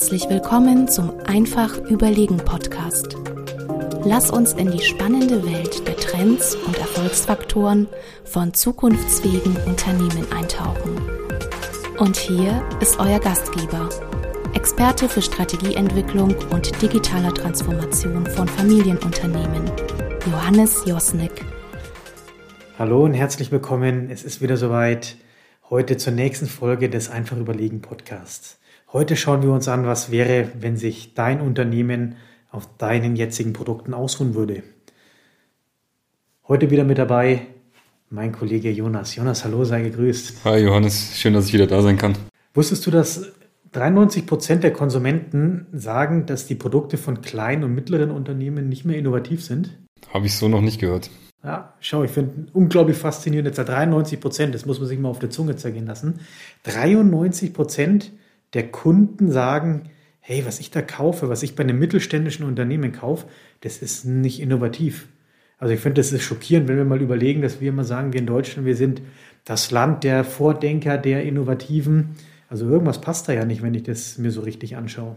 Herzlich willkommen zum Einfach Überlegen Podcast. Lass uns in die spannende Welt der Trends und Erfolgsfaktoren von zukunftsfähigen Unternehmen eintauchen. Und hier ist euer Gastgeber, Experte für Strategieentwicklung und digitaler Transformation von Familienunternehmen, Johannes Josnick. Hallo und herzlich willkommen. Es ist wieder soweit. Heute zur nächsten Folge des Einfach Überlegen Podcasts. Heute schauen wir uns an, was wäre, wenn sich dein Unternehmen auf deinen jetzigen Produkten ausruhen würde. Heute wieder mit dabei mein Kollege Jonas. Jonas, hallo, sei gegrüßt. Hi Johannes, schön, dass ich wieder da sein kann. Wusstest du, dass 93 Prozent der Konsumenten sagen, dass die Produkte von kleinen und mittleren Unternehmen nicht mehr innovativ sind? Habe ich so noch nicht gehört. Ja, schau, ich finde unglaublich faszinierende Zahl. 93 Prozent, das muss man sich mal auf der Zunge zergehen lassen. 93 Prozent der Kunden sagen, hey, was ich da kaufe, was ich bei einem mittelständischen Unternehmen kaufe, das ist nicht innovativ. Also ich finde, das ist schockierend, wenn wir mal überlegen, dass wir immer sagen, wir in Deutschland, wir sind das Land der Vordenker, der Innovativen. Also irgendwas passt da ja nicht, wenn ich das mir so richtig anschaue.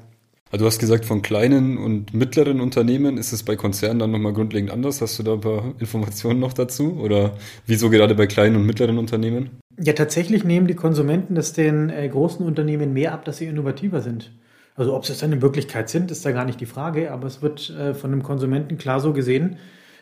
Also du hast gesagt, von kleinen und mittleren Unternehmen ist es bei Konzernen dann nochmal grundlegend anders. Hast du da ein paar Informationen noch dazu? Oder wieso gerade bei kleinen und mittleren Unternehmen? Ja, tatsächlich nehmen die Konsumenten das den äh, großen Unternehmen mehr ab, dass sie innovativer sind. Also ob sie es dann in Wirklichkeit sind, ist da gar nicht die Frage, aber es wird äh, von dem Konsumenten klar so gesehen,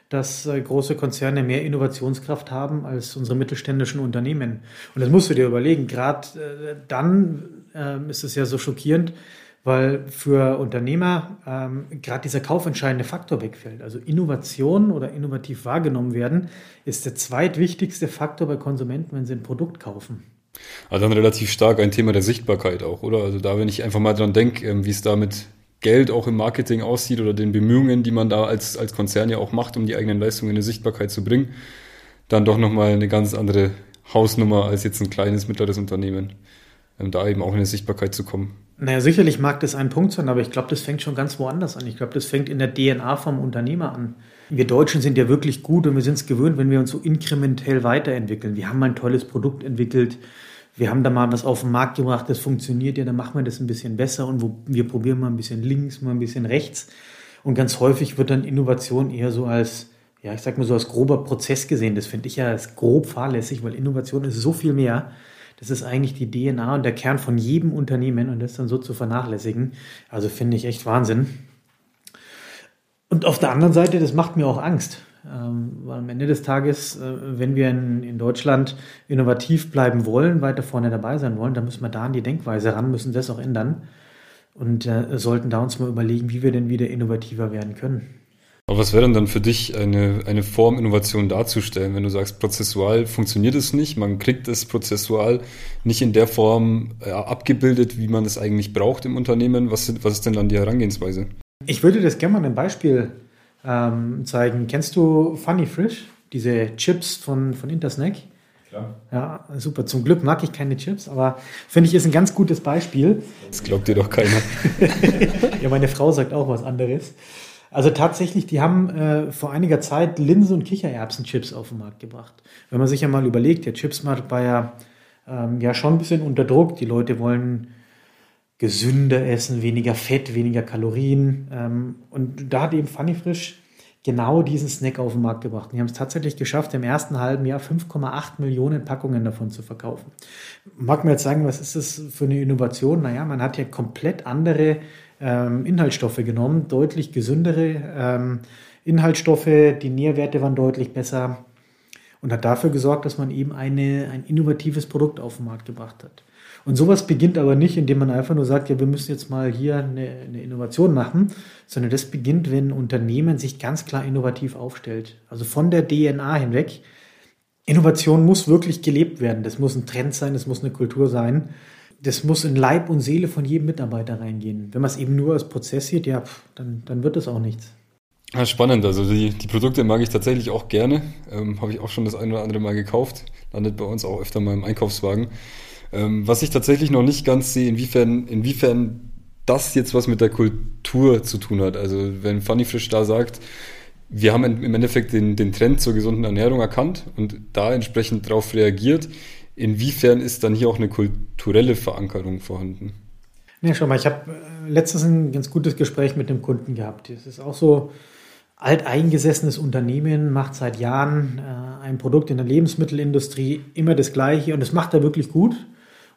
dass äh, große Konzerne mehr Innovationskraft haben als unsere mittelständischen Unternehmen. Und das musst du dir überlegen. Gerade äh, dann ähm, ist es ja so schockierend, weil für Unternehmer ähm, gerade dieser kaufentscheidende Faktor wegfällt. Also Innovation oder innovativ wahrgenommen werden ist der zweitwichtigste Faktor bei Konsumenten, wenn sie ein Produkt kaufen. Also dann relativ stark ein Thema der Sichtbarkeit auch, oder? Also da, wenn ich einfach mal dran denke, ähm, wie es da mit Geld auch im Marketing aussieht oder den Bemühungen, die man da als, als Konzern ja auch macht, um die eigenen Leistungen in eine Sichtbarkeit zu bringen, dann doch nochmal eine ganz andere Hausnummer als jetzt ein kleines, mittleres Unternehmen, ähm, da eben auch in eine Sichtbarkeit zu kommen. Naja, sicherlich mag das ein Punkt sein, aber ich glaube, das fängt schon ganz woanders an. Ich glaube, das fängt in der DNA vom Unternehmer an. Wir Deutschen sind ja wirklich gut und wir sind es gewöhnt, wenn wir uns so inkrementell weiterentwickeln. Wir haben mal ein tolles Produkt entwickelt. Wir haben da mal was auf den Markt gebracht, das funktioniert ja, dann machen wir das ein bisschen besser und wir probieren mal ein bisschen links, mal ein bisschen rechts. Und ganz häufig wird dann Innovation eher so als, ja, ich sag mal so als grober Prozess gesehen. Das finde ich ja als grob fahrlässig, weil Innovation ist so viel mehr. Das ist eigentlich die DNA und der Kern von jedem Unternehmen und das dann so zu vernachlässigen. Also finde ich echt Wahnsinn. Und auf der anderen Seite, das macht mir auch Angst. Ähm, weil am Ende des Tages, äh, wenn wir in, Deutschland innovativ bleiben wollen, weiter vorne dabei sein wollen, dann müssen wir da an die Denkweise ran, müssen das auch ändern und äh, sollten da uns mal überlegen, wie wir denn wieder innovativer werden können. Aber was wäre denn dann für dich eine, eine Form, Innovation darzustellen, wenn du sagst, prozessual funktioniert es nicht, man kriegt es prozessual nicht in der Form äh, abgebildet, wie man es eigentlich braucht im Unternehmen? Was, was ist denn dann die Herangehensweise? Ich würde das gerne mal ein Beispiel ähm, zeigen. Kennst du Funny Frisch? Diese Chips von, von Intersnack? Klar. Ja, super. Zum Glück mag ich keine Chips, aber finde ich ist ein ganz gutes Beispiel. Das glaubt dir doch keiner. ja, meine Frau sagt auch was anderes. Also tatsächlich, die haben äh, vor einiger Zeit Linsen- und Kichererbsen-Chips auf den Markt gebracht. Wenn man sich ja mal überlegt, der Chipsmarkt war ja, ähm, ja schon ein bisschen unter Druck. Die Leute wollen gesünder essen, weniger Fett, weniger Kalorien. Ähm, und da hat eben Funny Frisch genau diesen Snack auf den Markt gebracht. Und die haben es tatsächlich geschafft, im ersten halben Jahr 5,8 Millionen Packungen davon zu verkaufen. Mag mir jetzt sagen, was ist das für eine Innovation? Naja, man hat ja komplett andere ähm, Inhaltsstoffe genommen, deutlich gesündere ähm, Inhaltsstoffe, die Nährwerte waren deutlich besser und hat dafür gesorgt, dass man eben eine, ein innovatives Produkt auf den Markt gebracht hat. Und sowas beginnt aber nicht, indem man einfach nur sagt, ja, wir müssen jetzt mal hier eine, eine Innovation machen, sondern das beginnt, wenn ein Unternehmen sich ganz klar innovativ aufstellt. Also von der DNA hinweg. Innovation muss wirklich gelebt werden. Das muss ein Trend sein, das muss eine Kultur sein das muss in Leib und Seele von jedem Mitarbeiter reingehen. Wenn man es eben nur als Prozess sieht, ja, dann, dann wird es auch nichts. Ja, spannend. Also die, die Produkte mag ich tatsächlich auch gerne. Ähm, Habe ich auch schon das ein oder andere Mal gekauft. Landet bei uns auch öfter mal im Einkaufswagen. Ähm, was ich tatsächlich noch nicht ganz sehe, inwiefern, inwiefern das jetzt was mit der Kultur zu tun hat. Also wenn Funny Fish da sagt, wir haben im Endeffekt den, den Trend zur gesunden Ernährung erkannt und da entsprechend darauf reagiert, Inwiefern ist dann hier auch eine kulturelle Verankerung vorhanden? Ja, schau mal, ich habe letztens ein ganz gutes Gespräch mit einem Kunden gehabt. Es ist auch so alteingesessenes Unternehmen, macht seit Jahren äh, ein Produkt in der Lebensmittelindustrie, immer das gleiche und das macht er wirklich gut.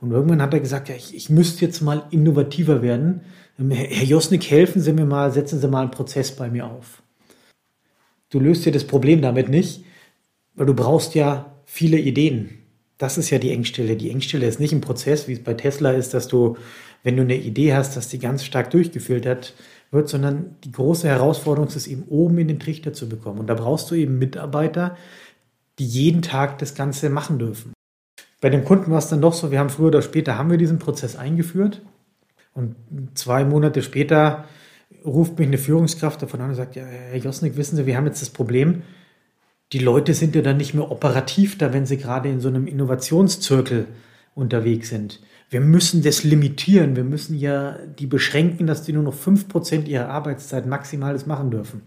Und irgendwann hat er gesagt, ja, ich, ich müsste jetzt mal innovativer werden. Ähm, Herr Josnik, helfen Sie mir mal, setzen Sie mal einen Prozess bei mir auf. Du löst dir das Problem damit nicht, weil du brauchst ja viele Ideen. Das ist ja die Engstelle. Die Engstelle ist nicht ein Prozess, wie es bei Tesla ist, dass du, wenn du eine Idee hast, dass die ganz stark durchgefiltert wird, sondern die große Herausforderung ist es eben oben in den Trichter zu bekommen. Und da brauchst du eben Mitarbeiter, die jeden Tag das Ganze machen dürfen. Bei dem Kunden war es dann doch so, wir haben früher oder später haben wir diesen Prozess eingeführt und zwei Monate später ruft mich eine Führungskraft davon an und sagt, ja, Herr Josnik, wissen Sie, wir haben jetzt das Problem, die Leute sind ja dann nicht mehr operativ da, wenn sie gerade in so einem Innovationszirkel unterwegs sind. Wir müssen das limitieren. Wir müssen ja die beschränken, dass die nur noch 5% ihrer Arbeitszeit maximales machen dürfen.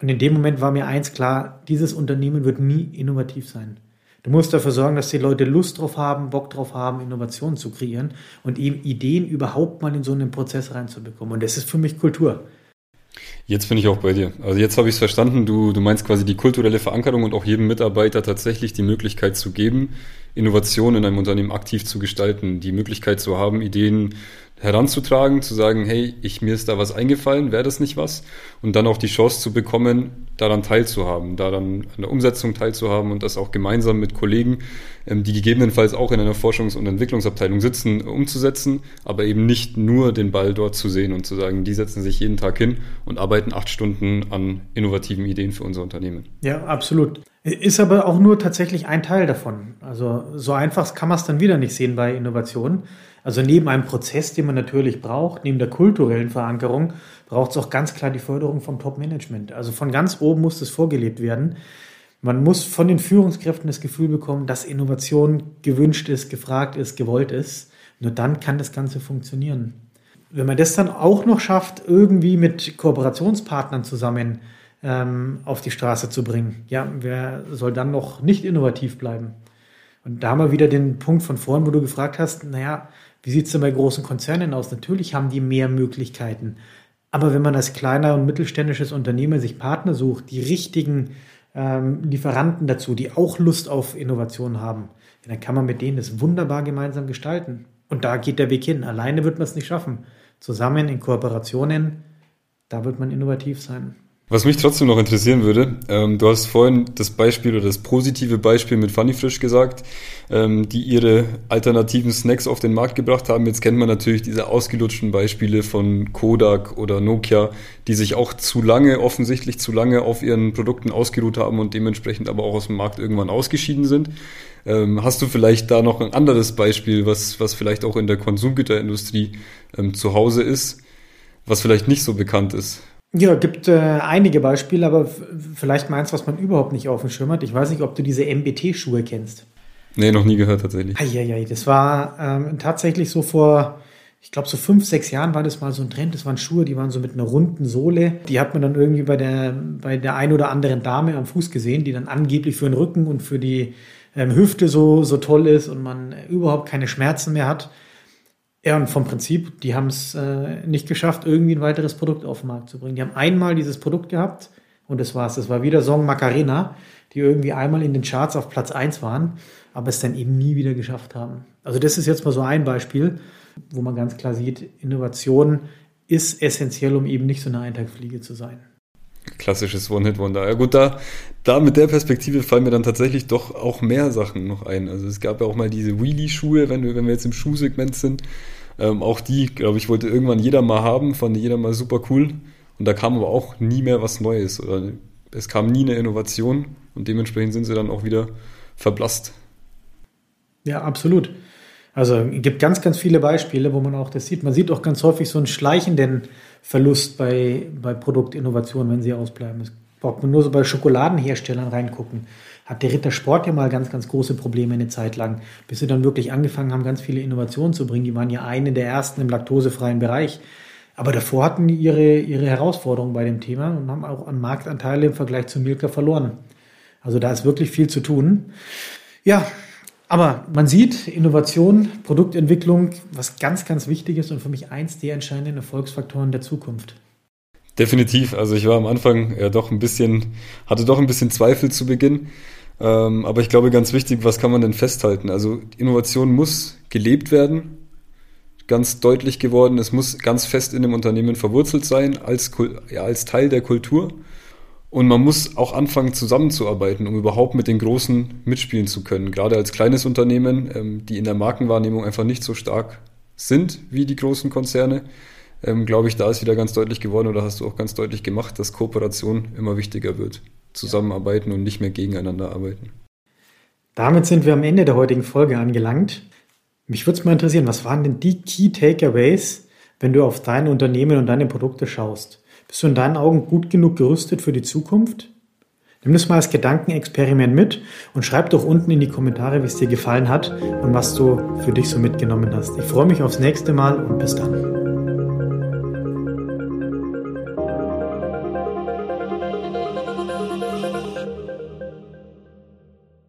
Und in dem Moment war mir eins klar, dieses Unternehmen wird nie innovativ sein. Du musst dafür sorgen, dass die Leute Lust drauf haben, Bock drauf haben, Innovationen zu kreieren und eben Ideen überhaupt mal in so einen Prozess reinzubekommen. Und das ist für mich Kultur. Jetzt bin ich auch bei dir. Also jetzt habe ich es verstanden. Du, du meinst quasi die kulturelle Verankerung und auch jedem Mitarbeiter tatsächlich die Möglichkeit zu geben, Innovation in einem Unternehmen aktiv zu gestalten, die Möglichkeit zu haben, Ideen heranzutragen, zu sagen, hey, ich, mir ist da was eingefallen, wäre das nicht was? Und dann auch die Chance zu bekommen, daran teilzuhaben, daran an der Umsetzung teilzuhaben und das auch gemeinsam mit Kollegen, ähm, die gegebenenfalls auch in einer Forschungs- und Entwicklungsabteilung sitzen, umzusetzen, aber eben nicht nur den Ball dort zu sehen und zu sagen, die setzen sich jeden Tag hin und arbeiten acht Stunden an innovativen Ideen für unser Unternehmen. Ja, absolut. Ist aber auch nur tatsächlich ein Teil davon. Also so einfach kann man es dann wieder nicht sehen bei Innovationen. Also neben einem Prozess, den man natürlich braucht, neben der kulturellen Verankerung, braucht es auch ganz klar die Förderung vom Top-Management. Also von ganz oben muss das vorgelebt werden. Man muss von den Führungskräften das Gefühl bekommen, dass Innovation gewünscht ist, gefragt ist, gewollt ist. Nur dann kann das Ganze funktionieren. Wenn man das dann auch noch schafft, irgendwie mit Kooperationspartnern zusammen ähm, auf die Straße zu bringen, ja, wer soll dann noch nicht innovativ bleiben? Und da haben wir wieder den Punkt von vorhin, wo du gefragt hast, naja, wie sieht es denn bei großen Konzernen aus? Natürlich haben die mehr Möglichkeiten. Aber wenn man als kleiner und mittelständisches Unternehmen sich Partner sucht, die richtigen ähm, Lieferanten dazu, die auch Lust auf Innovation haben, dann kann man mit denen das wunderbar gemeinsam gestalten. Und da geht der Weg hin. Alleine wird man es nicht schaffen. Zusammen in Kooperationen, da wird man innovativ sein. Was mich trotzdem noch interessieren würde, ähm, du hast vorhin das Beispiel oder das positive Beispiel mit Funny Frisch gesagt, ähm, die ihre alternativen Snacks auf den Markt gebracht haben. Jetzt kennt man natürlich diese ausgelutschten Beispiele von Kodak oder Nokia, die sich auch zu lange, offensichtlich zu lange auf ihren Produkten ausgeruht haben und dementsprechend aber auch aus dem Markt irgendwann ausgeschieden sind. Ähm, hast du vielleicht da noch ein anderes Beispiel, was, was vielleicht auch in der Konsumgüterindustrie ähm, zu Hause ist, was vielleicht nicht so bekannt ist? Ja, gibt äh, einige Beispiele, aber vielleicht meins, was man überhaupt nicht auf dem Schirm hat. Ich weiß nicht, ob du diese MBT-Schuhe kennst. Nee, noch nie gehört tatsächlich. Eieiei, das war ähm, tatsächlich so vor, ich glaube, so fünf, sechs Jahren war das mal so ein Trend. Das waren Schuhe, die waren so mit einer runden Sohle. Die hat man dann irgendwie bei der, bei der ein oder anderen Dame am Fuß gesehen, die dann angeblich für den Rücken und für die ähm, Hüfte so, so toll ist und man überhaupt keine Schmerzen mehr hat. Ja, und vom Prinzip, die haben es äh, nicht geschafft, irgendwie ein weiteres Produkt auf den Markt zu bringen. Die haben einmal dieses Produkt gehabt und das war's. Das war wieder Song Macarena, die irgendwie einmal in den Charts auf Platz 1 waren, aber es dann eben nie wieder geschafft haben. Also das ist jetzt mal so ein Beispiel, wo man ganz klar sieht, Innovation ist essentiell, um eben nicht so eine Eintagsfliege zu sein. Klassisches One-Hit-Wonder. Ja gut, da, da mit der Perspektive fallen mir dann tatsächlich doch auch mehr Sachen noch ein. Also es gab ja auch mal diese Wheelie-Schuhe, wenn wir, wenn wir jetzt im Schuhsegment sind. Ähm, auch die, glaube ich, wollte irgendwann jeder mal haben, fand jeder mal super cool. Und da kam aber auch nie mehr was Neues. Oder es kam nie eine Innovation und dementsprechend sind sie dann auch wieder verblasst. Ja, absolut. Also es gibt ganz, ganz viele Beispiele, wo man auch das sieht. Man sieht auch ganz häufig so einen schleichenden Verlust bei, bei Produktinnovationen, wenn sie ausbleiben. Das braucht man nur so bei Schokoladenherstellern reingucken. Hat der Ritter Sport ja mal ganz, ganz große Probleme eine Zeit lang, bis sie dann wirklich angefangen haben, ganz viele Innovationen zu bringen. Die waren ja eine der ersten im laktosefreien Bereich. Aber davor hatten die ihre, ihre Herausforderungen bei dem Thema und haben auch an Marktanteile im Vergleich zu Milka verloren. Also da ist wirklich viel zu tun. Ja, Aber man sieht, Innovation, Produktentwicklung, was ganz, ganz wichtig ist und für mich eins der entscheidenden Erfolgsfaktoren der Zukunft. Definitiv. Also ich war am Anfang ja doch ein bisschen, hatte doch ein bisschen Zweifel zu Beginn. Ähm, aber ich glaube, ganz wichtig, was kann man denn festhalten? Also Innovation muss gelebt werden, ganz deutlich geworden. Es muss ganz fest in dem Unternehmen verwurzelt sein, als, ja, als Teil der Kultur. Und man muss auch anfangen zusammenzuarbeiten, um überhaupt mit den Großen mitspielen zu können. Gerade als kleines Unternehmen, ähm, die in der Markenwahrnehmung einfach nicht so stark sind wie die großen Konzerne, ähm, glaube ich, da ist wieder ganz deutlich geworden oder hast du auch ganz deutlich gemacht, dass Kooperation immer wichtiger wird. Zusammenarbeiten und nicht mehr gegeneinander arbeiten. Damit sind wir am Ende der heutigen Folge angelangt. Mich würde es mal interessieren, was waren denn die Key Takeaways, wenn du auf dein Unternehmen und deine Produkte schaust? Bist du in deinen Augen gut genug gerüstet für die Zukunft? Nimm das mal als Gedankenexperiment mit und schreib doch unten in die Kommentare, wie es dir gefallen hat und was du für dich so mitgenommen hast. Ich freue mich aufs nächste Mal und bis dann.